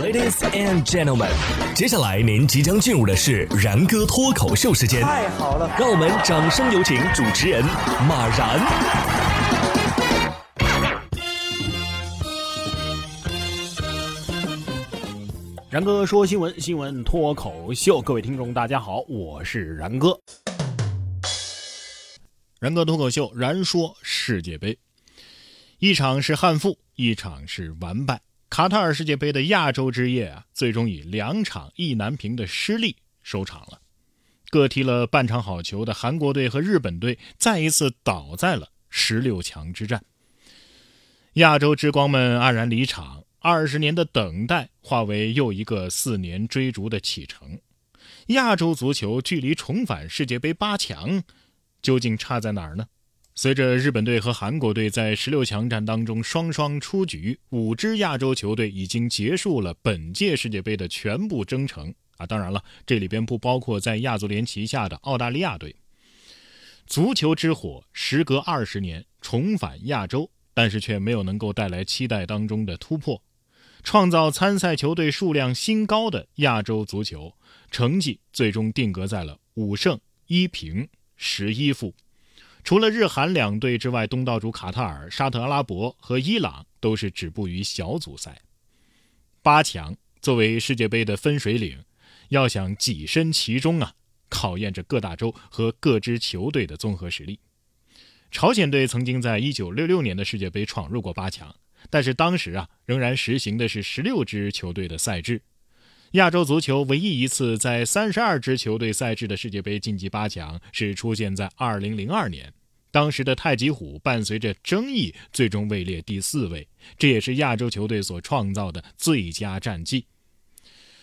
Ladies and gentlemen，接下来您即将进入的是然哥脱口秀时间。太好了，让我们掌声有请主持人马然。然哥说新闻，新闻脱口秀，各位听众大家好，我是然哥。然哥脱口秀，然说世界杯，一场是悍负，一场是完败。卡塔尔世界杯的亚洲之夜啊，最终以两场意难平的失利收场了。各踢了半场好球的韩国队和日本队，再一次倒在了十六强之战。亚洲之光们黯然离场，二十年的等待化为又一个四年追逐的启程。亚洲足球距离重返世界杯八强，究竟差在哪儿呢？随着日本队和韩国队在十六强战当中双双出局，五支亚洲球队已经结束了本届世界杯的全部征程啊！当然了，这里边不包括在亚足联旗下的澳大利亚队。足球之火时隔二十年重返亚洲，但是却没有能够带来期待当中的突破，创造参赛球队数量新高的亚洲足球成绩最终定格在了五胜一平十一负。除了日韩两队之外，东道主卡塔尔、沙特阿拉伯和伊朗都是止步于小组赛。八强作为世界杯的分水岭，要想跻身其中啊，考验着各大洲和各支球队的综合实力。朝鲜队曾经在一九六六年的世界杯闯入过八强，但是当时啊，仍然实行的是十六支球队的赛制。亚洲足球唯一一次在三十二支球队赛制的世界杯晋级八强，是出现在二零零二年。当时的太极虎伴随着争议，最终位列第四位，这也是亚洲球队所创造的最佳战绩。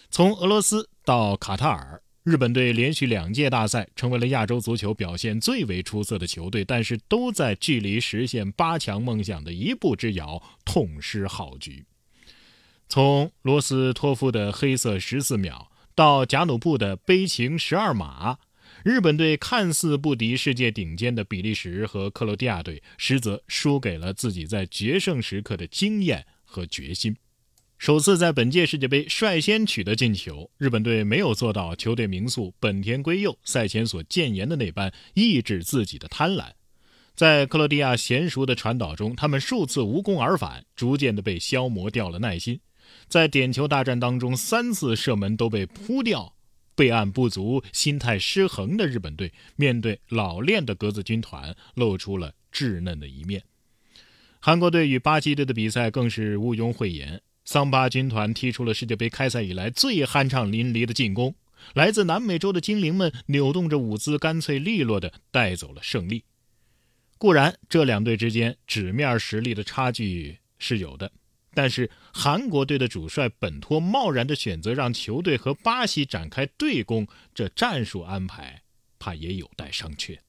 从俄罗斯到卡塔尔，日本队连续两届大赛成为了亚洲足球表现最为出色的球队，但是都在距离实现八强梦想的一步之遥，痛失好局。从罗斯托夫的黑色十四秒到贾努布的悲情十二码，日本队看似不敌世界顶尖的比利时和克罗地亚队，实则输给了自己在决胜时刻的经验和决心。首次在本届世界杯率先取得进球，日本队没有做到球队名宿本田圭佑赛前所谏言的那般抑制自己的贪婪。在克罗地亚娴熟的传导中，他们数次无功而返，逐渐的被消磨掉了耐心。在点球大战当中，三次射门都被扑掉，备案不足、心态失衡的日本队，面对老练的格子军团，露出了稚嫩的一面。韩国队与巴西队的比赛更是毋庸讳言，桑巴军团踢出了世界杯开赛以来最酣畅淋漓的进攻，来自南美洲的精灵们扭动着舞姿，干脆利落地带走了胜利。固然，这两队之间纸面实力的差距是有的。但是韩国队的主帅本托贸然的选择让球队和巴西展开对攻，这战术安排怕也有待商榷。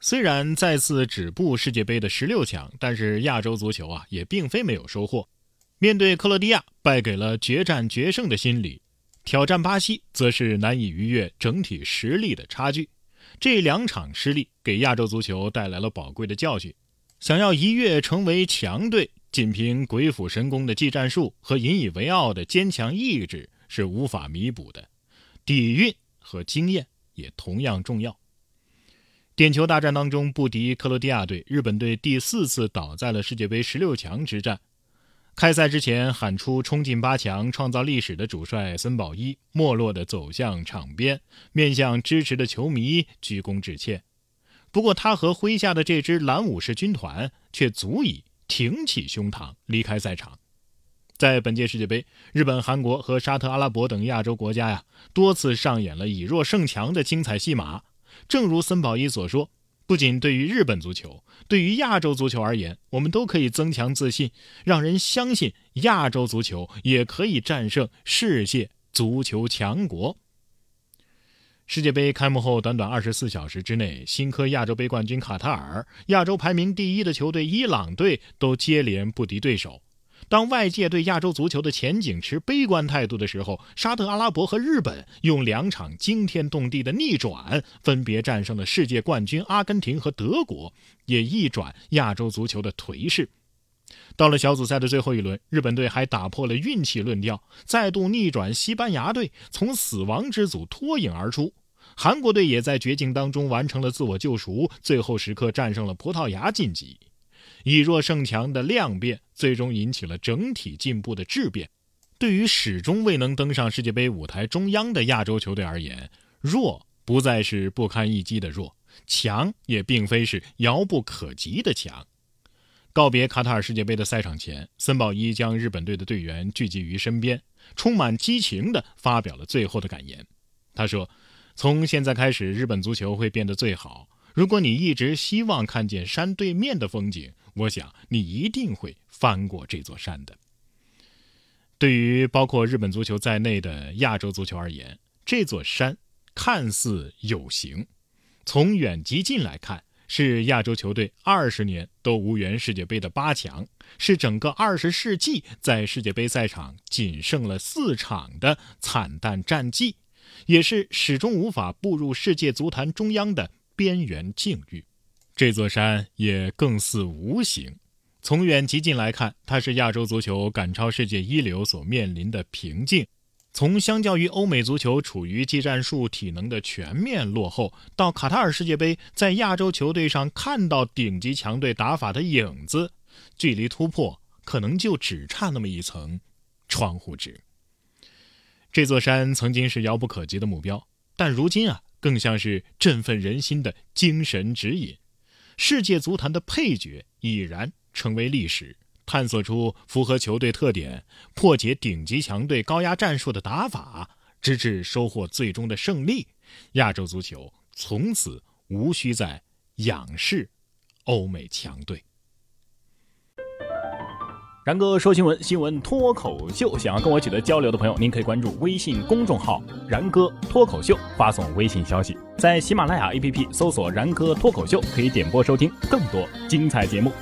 虽然再次止步世界杯的十六强，但是亚洲足球啊也并非没有收获。面对克罗地亚，败给了决战决胜的心理；挑战巴西，则是难以逾越整体实力的差距。这两场失利给亚洲足球带来了宝贵的教训。想要一跃成为强队。仅凭鬼斧神工的技战术和引以为傲的坚强意志是无法弥补的，底蕴和经验也同样重要。点球大战当中不敌克罗地亚队，日本队第四次倒在了世界杯十六强之战。开赛之前喊出冲进八强、创造历史的主帅森保一，没落地走向场边，面向支持的球迷鞠躬致歉。不过他和麾下的这支蓝武士军团却足以。挺起胸膛离开赛场，在本届世界杯，日本、韩国和沙特阿拉伯等亚洲国家呀，多次上演了以弱胜强的精彩戏码。正如森保一所说，不仅对于日本足球，对于亚洲足球而言，我们都可以增强自信，让人相信亚洲足球也可以战胜世界足球强国。世界杯开幕后短短二十四小时之内，新科亚洲杯冠军卡塔尔、亚洲排名第一的球队伊朗队都接连不敌对手。当外界对亚洲足球的前景持悲观态度的时候，沙特阿拉伯和日本用两场惊天动地的逆转，分别战胜了世界冠军阿根廷和德国，也一转亚洲足球的颓势。到了小组赛的最后一轮，日本队还打破了运气论调，再度逆转西班牙队，从死亡之组脱颖而出。韩国队也在绝境当中完成了自我救赎，最后时刻战胜了葡萄牙晋级。以弱胜强的量变，最终引起了整体进步的质变。对于始终未能登上世界杯舞台中央的亚洲球队而言，弱不再是不堪一击的弱，强也并非是遥不可及的强。告别卡塔尔世界杯的赛场前，森保一将日本队的队员聚集于身边，充满激情地发表了最后的感言。他说：“从现在开始，日本足球会变得最好。如果你一直希望看见山对面的风景，我想你一定会翻过这座山的。”对于包括日本足球在内的亚洲足球而言，这座山看似有形，从远及近来看。是亚洲球队二十年都无缘世界杯的八强，是整个二十世纪在世界杯赛场仅剩了四场的惨淡战绩，也是始终无法步入世界足坛中央的边缘境遇。这座山也更似无形，从远及近来看，它是亚洲足球赶超世界一流所面临的瓶颈。从相较于欧美足球处于技战术体能的全面落后，到卡塔尔世界杯在亚洲球队上看到顶级强队打法的影子，距离突破可能就只差那么一层窗户纸。这座山曾经是遥不可及的目标，但如今啊，更像是振奋人心的精神指引。世界足坛的配角已然成为历史。探索出符合球队特点、破解顶级强队高压战术的打法，直至收获最终的胜利，亚洲足球从此无需再仰视欧美强队。然哥说新闻，新闻脱口秀。想要跟我取得交流的朋友，您可以关注微信公众号“然哥脱口秀”，发送微信消息，在喜马拉雅 APP 搜索“然哥脱口秀”，可以点播收听更多精彩节目。